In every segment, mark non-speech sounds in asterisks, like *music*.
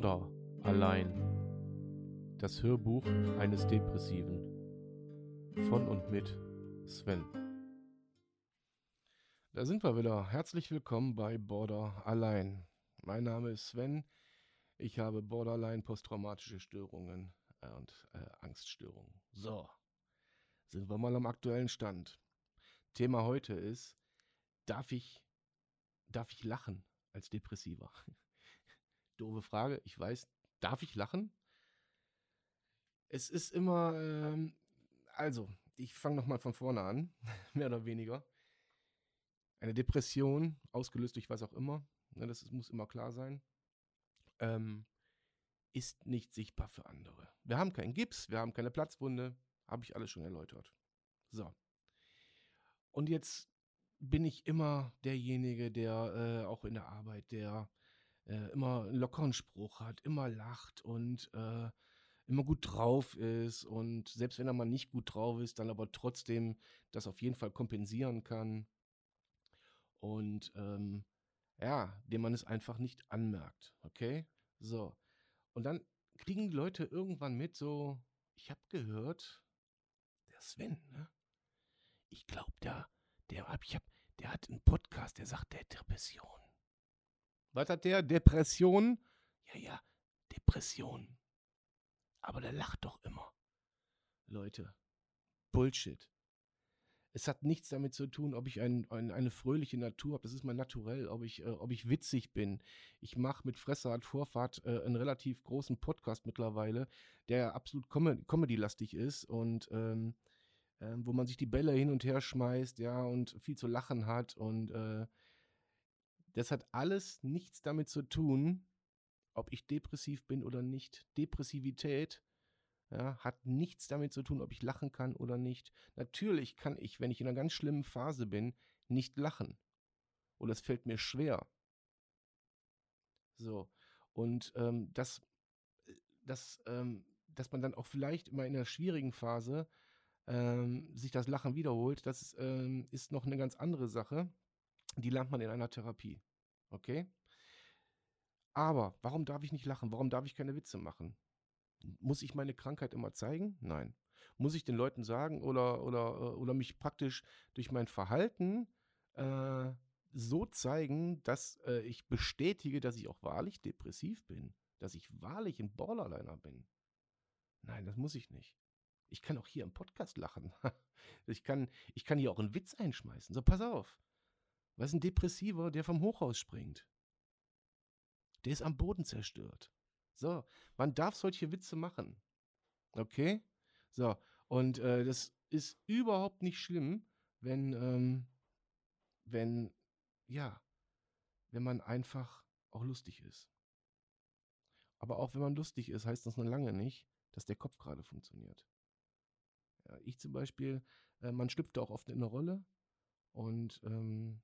Border allein. Das Hörbuch eines Depressiven. Von und mit Sven. Da sind wir wieder. Herzlich willkommen bei Border allein. Mein Name ist Sven. Ich habe Borderline posttraumatische Störungen und äh, Angststörungen. So, sind wir mal am aktuellen Stand. Thema heute ist, darf ich, darf ich lachen als Depressiver? Doofe Frage, ich weiß, darf ich lachen? Es ist immer, ähm, also, ich fange nochmal von vorne an, *laughs* mehr oder weniger. Eine Depression, ausgelöst durch was auch immer, ne, das muss immer klar sein, ähm, ist nicht sichtbar für andere. Wir haben keinen Gips, wir haben keine Platzwunde, habe ich alles schon erläutert. So. Und jetzt bin ich immer derjenige, der äh, auch in der Arbeit, der äh, immer einen lockeren Spruch hat, immer lacht und äh, immer gut drauf ist und selbst wenn er mal nicht gut drauf ist, dann aber trotzdem das auf jeden Fall kompensieren kann. Und ähm, ja, dem man es einfach nicht anmerkt. Okay? So. Und dann kriegen die Leute irgendwann mit, so, ich habe gehört, der Sven, ne? Ich glaube, der, der, der hat einen Podcast, der sagt, der Depression. Was hat der? Depression? Ja, ja, Depression. Aber der lacht doch immer. Leute, Bullshit. Es hat nichts damit zu tun, ob ich ein, ein, eine fröhliche Natur habe. Das ist mein Naturell, ob ich, äh, ob ich witzig bin. Ich mache mit Fressart Vorfahrt äh, einen relativ großen Podcast mittlerweile, der absolut Com comedy-lastig ist und ähm, äh, wo man sich die Bälle hin und her schmeißt, ja, und viel zu lachen hat und äh, das hat alles nichts damit zu tun, ob ich depressiv bin oder nicht. Depressivität ja, hat nichts damit zu tun, ob ich lachen kann oder nicht. Natürlich kann ich, wenn ich in einer ganz schlimmen Phase bin, nicht lachen. Oder es fällt mir schwer. So. Und ähm, das, das, ähm, dass man dann auch vielleicht immer in einer schwierigen Phase ähm, sich das Lachen wiederholt, das ähm, ist noch eine ganz andere Sache. Die lernt man in einer Therapie. Okay? Aber warum darf ich nicht lachen? Warum darf ich keine Witze machen? Muss ich meine Krankheit immer zeigen? Nein. Muss ich den Leuten sagen oder, oder, äh, oder mich praktisch durch mein Verhalten äh, so zeigen, dass äh, ich bestätige, dass ich auch wahrlich depressiv bin? Dass ich wahrlich ein Borderliner bin? Nein, das muss ich nicht. Ich kann auch hier im Podcast lachen. *laughs* ich, kann, ich kann hier auch einen Witz einschmeißen. So, pass auf. Was ist ein Depressiver, der vom Hochhaus springt? Der ist am Boden zerstört. So, man darf solche Witze machen. Okay? So, und äh, das ist überhaupt nicht schlimm, wenn, ähm, wenn, ja, wenn man einfach auch lustig ist. Aber auch wenn man lustig ist, heißt das noch lange nicht, dass der Kopf gerade funktioniert. Ja, ich zum Beispiel, äh, man schlüpft auch oft in eine Rolle und ähm,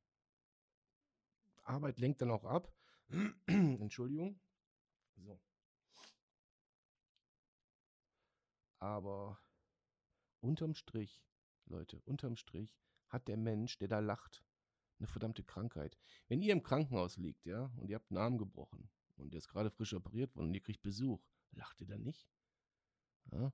Arbeit lenkt dann auch ab. *clears throat* Entschuldigung. So. Aber unterm Strich, Leute, unterm Strich hat der Mensch, der da lacht, eine verdammte Krankheit. Wenn ihr im Krankenhaus liegt, ja, und ihr habt einen Arm gebrochen und der ist gerade frisch operiert worden und ihr kriegt Besuch, lacht ihr dann nicht? Ja?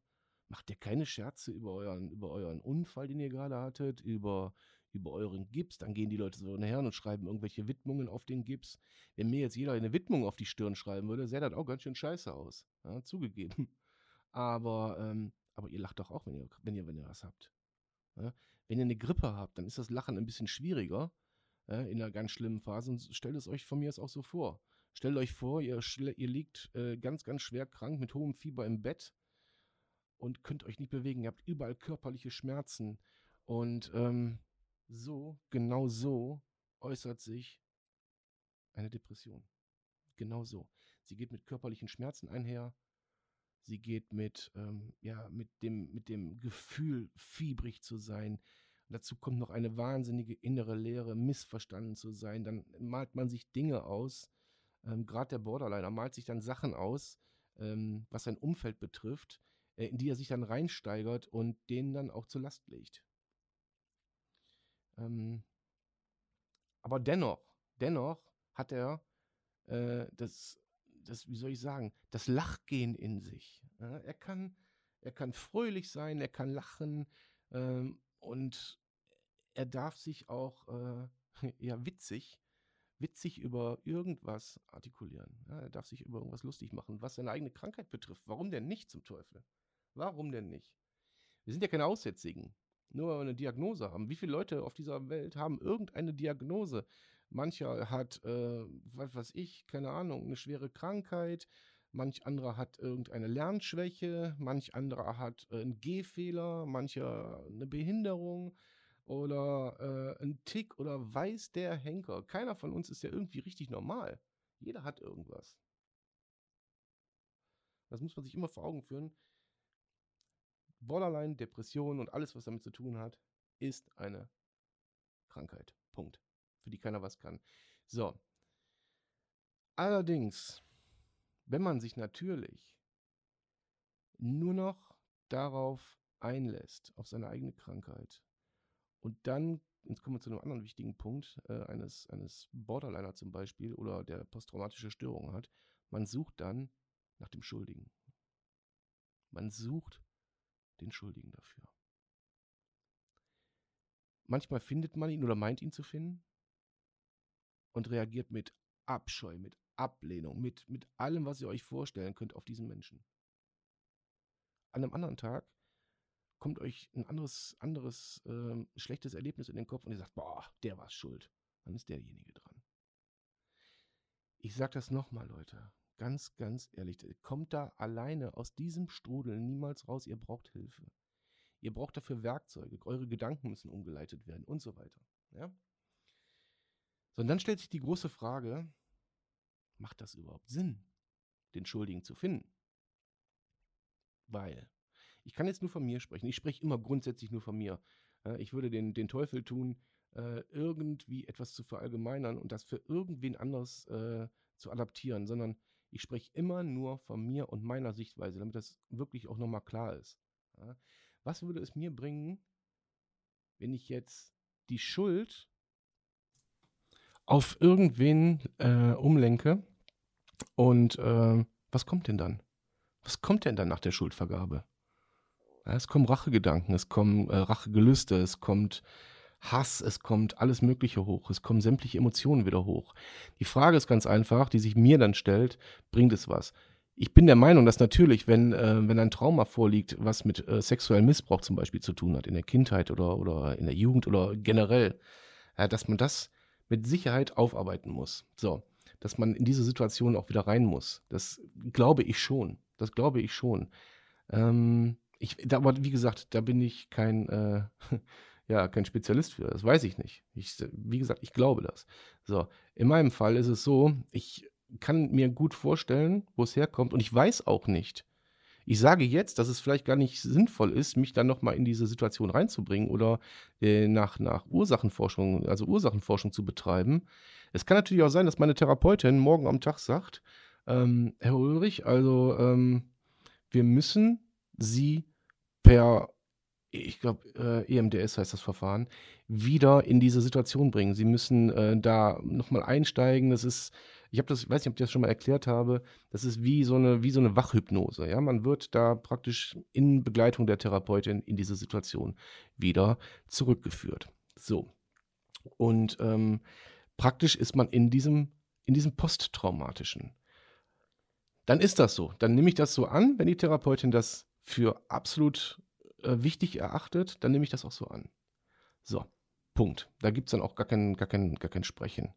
Macht ihr keine Scherze über euren, über euren Unfall, den ihr gerade hattet, über, über euren Gips, dann gehen die Leute so nachher und schreiben irgendwelche Widmungen auf den Gips. Wenn mir jetzt jeder eine Widmung auf die Stirn schreiben würde, sähe das auch ganz schön scheiße aus. Ja, zugegeben. *laughs* Aber, ähm, aber ihr lacht doch auch, wenn ihr, wenn ihr, wenn ihr was habt. Ja, wenn ihr eine Grippe habt, dann ist das Lachen ein bisschen schwieriger ja, in einer ganz schlimmen Phase und stellt es euch von mir aus auch so vor. Stellt euch vor, ihr, ihr liegt äh, ganz, ganz schwer krank mit hohem Fieber im Bett und könnt euch nicht bewegen. Ihr habt überall körperliche Schmerzen. Und ähm, so, genau so äußert sich eine Depression. Genau so. Sie geht mit körperlichen Schmerzen einher. Sie geht mit, ähm, ja, mit dem, mit dem Gefühl, fiebrig zu sein. dazu kommt noch eine wahnsinnige innere Leere, missverstanden zu sein. Dann malt man sich Dinge aus. Ähm, Gerade der Borderliner malt sich dann Sachen aus, ähm, was sein Umfeld betrifft, in die er sich dann reinsteigert und denen dann auch zur Last legt. Ähm, aber dennoch, dennoch hat er äh, das, das, wie soll ich sagen, das Lachgehen in sich. Ja, er, kann, er kann fröhlich sein, er kann lachen ähm, und er darf sich auch äh, *laughs* ja, witzig, witzig über irgendwas artikulieren. Ja, er darf sich über irgendwas lustig machen, was seine eigene Krankheit betrifft. Warum denn nicht zum Teufel? Warum denn nicht? Wir sind ja keine Aussätzigen. Nur weil wir eine Diagnose haben. Wie viele Leute auf dieser Welt haben irgendeine Diagnose? Mancher hat, äh, was weiß ich, keine Ahnung, eine schwere Krankheit. Manch anderer hat irgendeine Lernschwäche. Manch anderer hat äh, einen Gehfehler. Mancher eine Behinderung oder äh, ein Tick oder weiß der Henker. Keiner von uns ist ja irgendwie richtig normal. Jeder hat irgendwas. Das muss man sich immer vor Augen führen. Borderline, Depression und alles, was damit zu tun hat, ist eine Krankheit. Punkt. Für die keiner was kann. So. Allerdings, wenn man sich natürlich nur noch darauf einlässt, auf seine eigene Krankheit, und dann, jetzt kommen wir zu einem anderen wichtigen Punkt, äh, eines, eines Borderliner zum Beispiel oder der posttraumatische Störungen hat, man sucht dann nach dem Schuldigen. Man sucht den Schuldigen dafür. Manchmal findet man ihn oder meint ihn zu finden und reagiert mit Abscheu, mit Ablehnung, mit, mit allem, was ihr euch vorstellen könnt auf diesen Menschen. An einem anderen Tag kommt euch ein anderes, anderes äh, schlechtes Erlebnis in den Kopf und ihr sagt, boah, der war schuld. Dann ist derjenige dran. Ich sage das nochmal, Leute. Ganz, ganz ehrlich, kommt da alleine aus diesem Strudel niemals raus. Ihr braucht Hilfe. Ihr braucht dafür Werkzeuge. Eure Gedanken müssen umgeleitet werden und so weiter. Ja? So, und dann stellt sich die große Frage, macht das überhaupt Sinn, den Schuldigen zu finden? Weil, ich kann jetzt nur von mir sprechen. Ich spreche immer grundsätzlich nur von mir. Ich würde den, den Teufel tun, äh, irgendwie etwas zu verallgemeinern und das für irgendwen anders äh, zu adaptieren, sondern ich spreche immer nur von mir und meiner Sichtweise, damit das wirklich auch nochmal klar ist. Ja? Was würde es mir bringen, wenn ich jetzt die Schuld auf irgendwen äh, umlenke und äh, was kommt denn dann? Was kommt denn dann nach der Schuldvergabe? Ja, es kommen Rachegedanken, es kommen äh, Rachegelüste, es kommt Hass, es kommt alles Mögliche hoch, es kommen sämtliche Emotionen wieder hoch. Die Frage ist ganz einfach, die sich mir dann stellt, bringt es was? Ich bin der Meinung, dass natürlich, wenn, äh, wenn ein Trauma vorliegt, was mit äh, sexuellem Missbrauch zum Beispiel zu tun hat, in der Kindheit oder, oder in der Jugend oder generell, äh, dass man das mit Sicherheit aufarbeiten muss. So, dass man in diese Situation auch wieder rein muss. Das glaube ich schon. Das glaube ich schon. Ähm, ich, da, aber wie gesagt, da bin ich kein, äh, *laughs* ja, kein Spezialist für. Das weiß ich nicht. Ich, wie gesagt, ich glaube das. So, in meinem Fall ist es so, ich kann mir gut vorstellen, wo es herkommt und ich weiß auch nicht. Ich sage jetzt, dass es vielleicht gar nicht sinnvoll ist, mich dann nochmal in diese Situation reinzubringen oder äh, nach, nach Ursachenforschung, also Ursachenforschung zu betreiben. Es kann natürlich auch sein, dass meine Therapeutin morgen am Tag sagt, ähm, Herr Ulrich, also ähm, wir müssen Sie per ich glaube, äh, EMDS heißt das Verfahren, wieder in diese Situation bringen. Sie müssen äh, da nochmal einsteigen. Das ist, ich habe das, weiß nicht, ob ich das schon mal erklärt habe, das ist wie so eine, wie so eine Wachhypnose. Ja? Man wird da praktisch in Begleitung der Therapeutin in diese Situation wieder zurückgeführt. So. Und ähm, praktisch ist man in diesem, in diesem posttraumatischen. Dann ist das so. Dann nehme ich das so an, wenn die Therapeutin das für absolut äh, wichtig erachtet, dann nehme ich das auch so an. So, Punkt. Da gibt es dann auch gar kein, gar kein, gar kein Sprechen.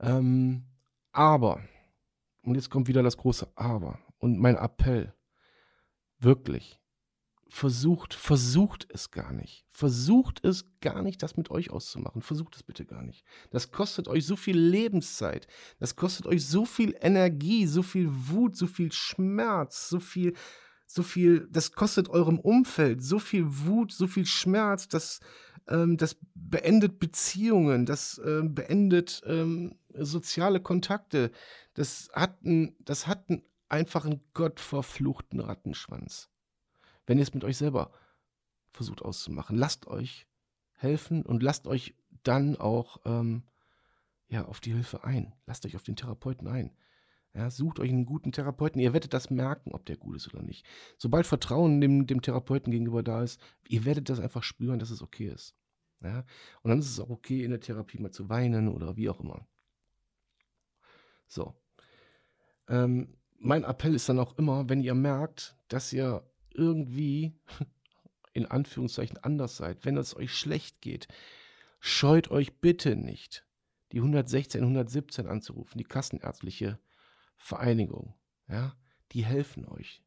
Ähm, aber, und jetzt kommt wieder das große Aber und mein Appell, wirklich, versucht, versucht es gar nicht. Versucht es gar nicht, das mit euch auszumachen. Versucht es bitte gar nicht. Das kostet euch so viel Lebenszeit. Das kostet euch so viel Energie, so viel Wut, so viel Schmerz, so viel so viel, das kostet eurem Umfeld so viel Wut, so viel Schmerz, das, ähm, das beendet Beziehungen, das äh, beendet ähm, soziale Kontakte. Das hat, ein, das hat einen einfachen gottverfluchten Rattenschwanz. Wenn ihr es mit euch selber versucht auszumachen, lasst euch helfen und lasst euch dann auch ähm, ja, auf die Hilfe ein. Lasst euch auf den Therapeuten ein. Ja, sucht euch einen guten Therapeuten. Ihr werdet das merken, ob der gut ist oder nicht. Sobald Vertrauen dem, dem Therapeuten gegenüber da ist, ihr werdet das einfach spüren, dass es okay ist. Ja? Und dann ist es auch okay, in der Therapie mal zu weinen oder wie auch immer. So. Ähm, mein Appell ist dann auch immer, wenn ihr merkt, dass ihr irgendwie *laughs* in Anführungszeichen anders seid, wenn es euch schlecht geht, scheut euch bitte nicht, die 116, 117 anzurufen, die kassenärztliche Vereinigung. Ja, die helfen euch.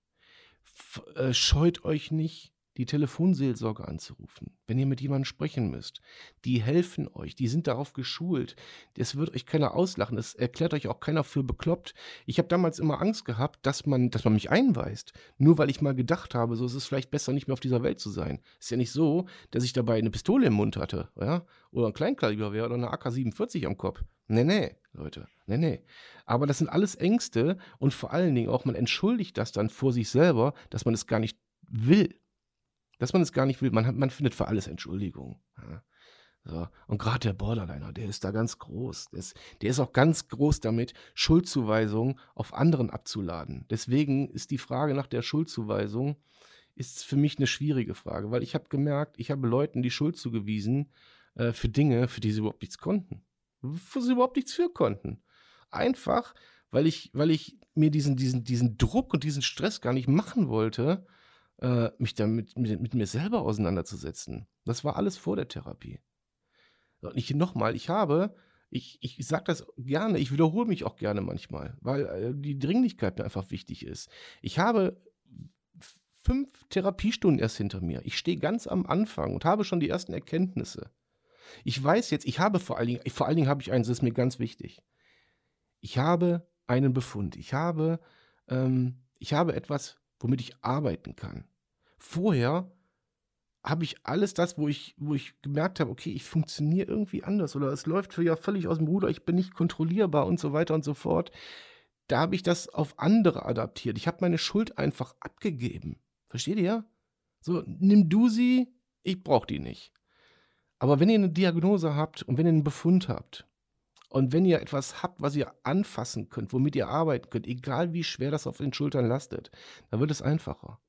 F äh, scheut euch nicht, die Telefonseelsorge anzurufen, wenn ihr mit jemandem sprechen müsst. Die helfen euch, die sind darauf geschult. Das wird euch keiner auslachen, das erklärt euch auch keiner für bekloppt. Ich habe damals immer Angst gehabt, dass man, dass man mich einweist, nur weil ich mal gedacht habe, so ist es vielleicht besser, nicht mehr auf dieser Welt zu sein. Ist ja nicht so, dass ich dabei eine Pistole im Mund hatte, ja, oder ein Kleinkaliber wäre oder eine AK-47 am Kopf. Nee, nee, Leute, nee, nee. Aber das sind alles Ängste und vor allen Dingen auch, man entschuldigt das dann vor sich selber, dass man es gar nicht will dass man es gar nicht will. Man, hat, man findet für alles Entschuldigung. Ja. So. Und gerade der Borderliner, der ist da ganz groß. Der ist, der ist auch ganz groß damit, Schuldzuweisungen auf anderen abzuladen. Deswegen ist die Frage nach der Schuldzuweisung ist für mich eine schwierige Frage, weil ich habe gemerkt, ich habe Leuten die Schuld zugewiesen äh, für Dinge, für die sie überhaupt nichts konnten. Wo sie überhaupt nichts für konnten. Einfach, weil ich, weil ich mir diesen, diesen, diesen Druck und diesen Stress gar nicht machen wollte, äh, mich damit mit, mit, mir selber auseinanderzusetzen. Das war alles vor der Therapie. Und ich nochmal, ich habe, ich, ich sage das gerne, ich wiederhole mich auch gerne manchmal, weil äh, die Dringlichkeit mir einfach wichtig ist. Ich habe fünf Therapiestunden erst hinter mir. Ich stehe ganz am Anfang und habe schon die ersten Erkenntnisse. Ich weiß jetzt, ich habe vor allen Dingen, vor allen Dingen habe ich eins, das ist mir ganz wichtig. Ich habe einen Befund. Ich habe, ähm, ich habe etwas, womit ich arbeiten kann vorher habe ich alles das, wo ich, wo ich gemerkt habe, okay, ich funktioniere irgendwie anders oder es läuft ja völlig aus dem Ruder, ich bin nicht kontrollierbar und so weiter und so fort. Da habe ich das auf andere adaptiert. Ich habe meine Schuld einfach abgegeben. Versteht ihr? So, nimm du sie, ich brauche die nicht. Aber wenn ihr eine Diagnose habt und wenn ihr einen Befund habt und wenn ihr etwas habt, was ihr anfassen könnt, womit ihr arbeiten könnt, egal wie schwer das auf den Schultern lastet, dann wird es einfacher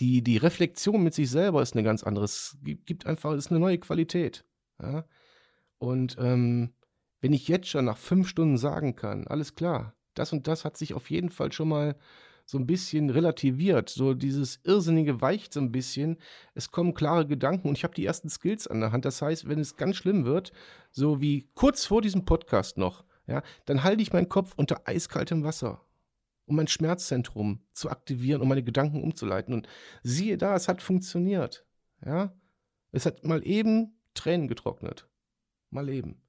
die, die Reflexion mit sich selber ist eine ganz andere. Es gibt einfach, ist eine neue Qualität. Ja? Und ähm, wenn ich jetzt schon nach fünf Stunden sagen kann, alles klar, das und das hat sich auf jeden Fall schon mal so ein bisschen relativiert. So dieses Irrsinnige weicht so ein bisschen. Es kommen klare Gedanken und ich habe die ersten Skills an der Hand. Das heißt, wenn es ganz schlimm wird, so wie kurz vor diesem Podcast noch, ja, dann halte ich meinen Kopf unter eiskaltem Wasser um mein Schmerzzentrum zu aktivieren, um meine Gedanken umzuleiten. Und siehe da, es hat funktioniert. Ja, es hat mal eben Tränen getrocknet. Mal eben.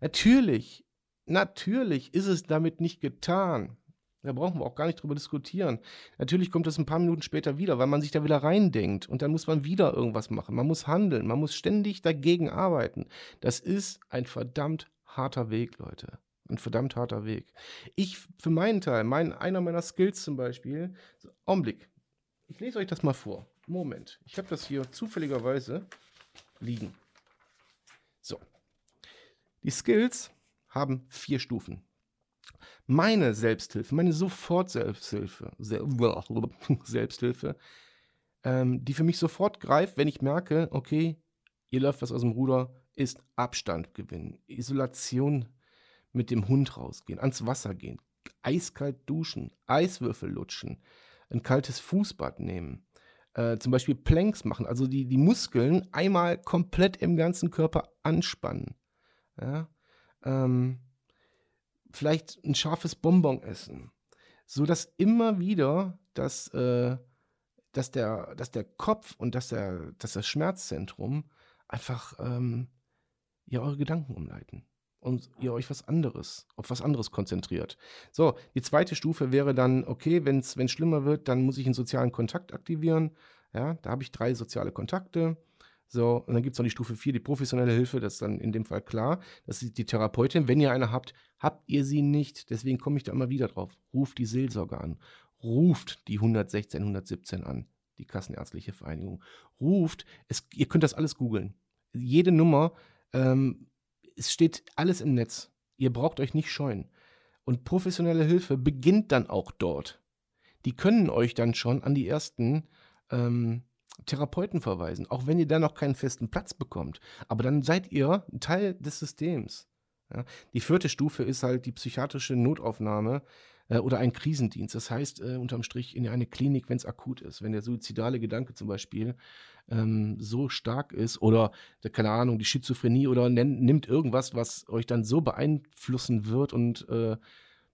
Natürlich, natürlich ist es damit nicht getan. Da brauchen wir auch gar nicht drüber diskutieren. Natürlich kommt es ein paar Minuten später wieder, weil man sich da wieder reindenkt und dann muss man wieder irgendwas machen. Man muss handeln, man muss ständig dagegen arbeiten. Das ist ein verdammt harter Weg, Leute ein verdammt harter Weg. Ich für meinen Teil, mein, einer meiner Skills zum Beispiel, so, Augenblick, ich lese euch das mal vor. Moment, ich habe das hier zufälligerweise liegen. So, die Skills haben vier Stufen. Meine Selbsthilfe, meine Sofort-Selbsthilfe, *laughs* Selbsthilfe, ähm, die für mich sofort greift, wenn ich merke, okay, ihr läuft was aus dem Ruder, ist Abstand gewinnen, Isolation mit dem Hund rausgehen, ans Wasser gehen, eiskalt duschen, Eiswürfel lutschen, ein kaltes Fußbad nehmen, äh, zum Beispiel Planks machen, also die, die Muskeln einmal komplett im ganzen Körper anspannen. Ja? Ähm, vielleicht ein scharfes Bonbon essen, so dass immer wieder das, äh, dass der, dass der Kopf und dass, der, dass das Schmerzzentrum einfach ähm, ja eure Gedanken umleiten und ihr euch was anderes, auf was anderes konzentriert. So, die zweite Stufe wäre dann, okay, wenn es schlimmer wird, dann muss ich einen sozialen Kontakt aktivieren. Ja, da habe ich drei soziale Kontakte. So, und dann gibt es noch die Stufe 4, die professionelle Hilfe, das ist dann in dem Fall klar. Das ist die Therapeutin. Wenn ihr eine habt, habt ihr sie nicht. Deswegen komme ich da immer wieder drauf. Ruft die Seelsorge an. Ruft die 116, 117 an, die Kassenärztliche Vereinigung. Ruft, es, ihr könnt das alles googeln. Jede Nummer ähm, es steht alles im Netz. Ihr braucht euch nicht scheuen. Und professionelle Hilfe beginnt dann auch dort. Die können euch dann schon an die ersten ähm, Therapeuten verweisen, auch wenn ihr da noch keinen festen Platz bekommt. Aber dann seid ihr Teil des Systems. Ja? Die vierte Stufe ist halt die psychiatrische Notaufnahme äh, oder ein Krisendienst. Das heißt, äh, unterm Strich in eine Klinik, wenn es akut ist, wenn der suizidale Gedanke zum Beispiel ähm, so stark ist oder, keine Ahnung, die Schizophrenie oder nimmt irgendwas, was euch dann so beeinflussen wird und äh,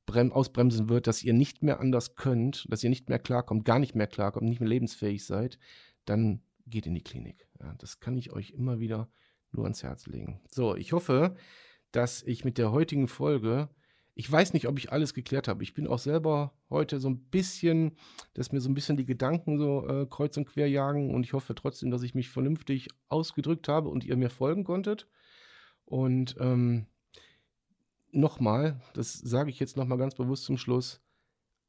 ausbremsen wird, dass ihr nicht mehr anders könnt, dass ihr nicht mehr klarkommt, gar nicht mehr klarkommt, nicht mehr lebensfähig seid, dann geht in die Klinik. Ja, das kann ich euch immer wieder nur ans Herz legen. So, ich hoffe, dass ich mit der heutigen Folge, ich weiß nicht, ob ich alles geklärt habe. Ich bin auch selber heute so ein bisschen, dass mir so ein bisschen die Gedanken so äh, kreuz und quer jagen und ich hoffe trotzdem, dass ich mich vernünftig ausgedrückt habe und ihr mir folgen konntet. Und ähm, nochmal, das sage ich jetzt nochmal ganz bewusst zum Schluss,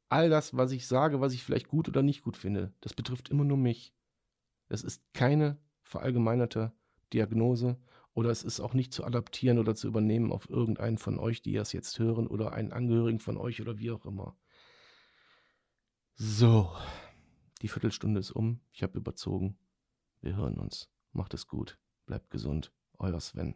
all das, was ich sage, was ich vielleicht gut oder nicht gut finde, das betrifft immer nur mich. Es ist keine verallgemeinerte Diagnose oder es ist auch nicht zu adaptieren oder zu übernehmen auf irgendeinen von euch, die das jetzt hören oder einen Angehörigen von euch oder wie auch immer. So, die Viertelstunde ist um. Ich habe überzogen. Wir hören uns. Macht es gut. Bleibt gesund. Euer Sven.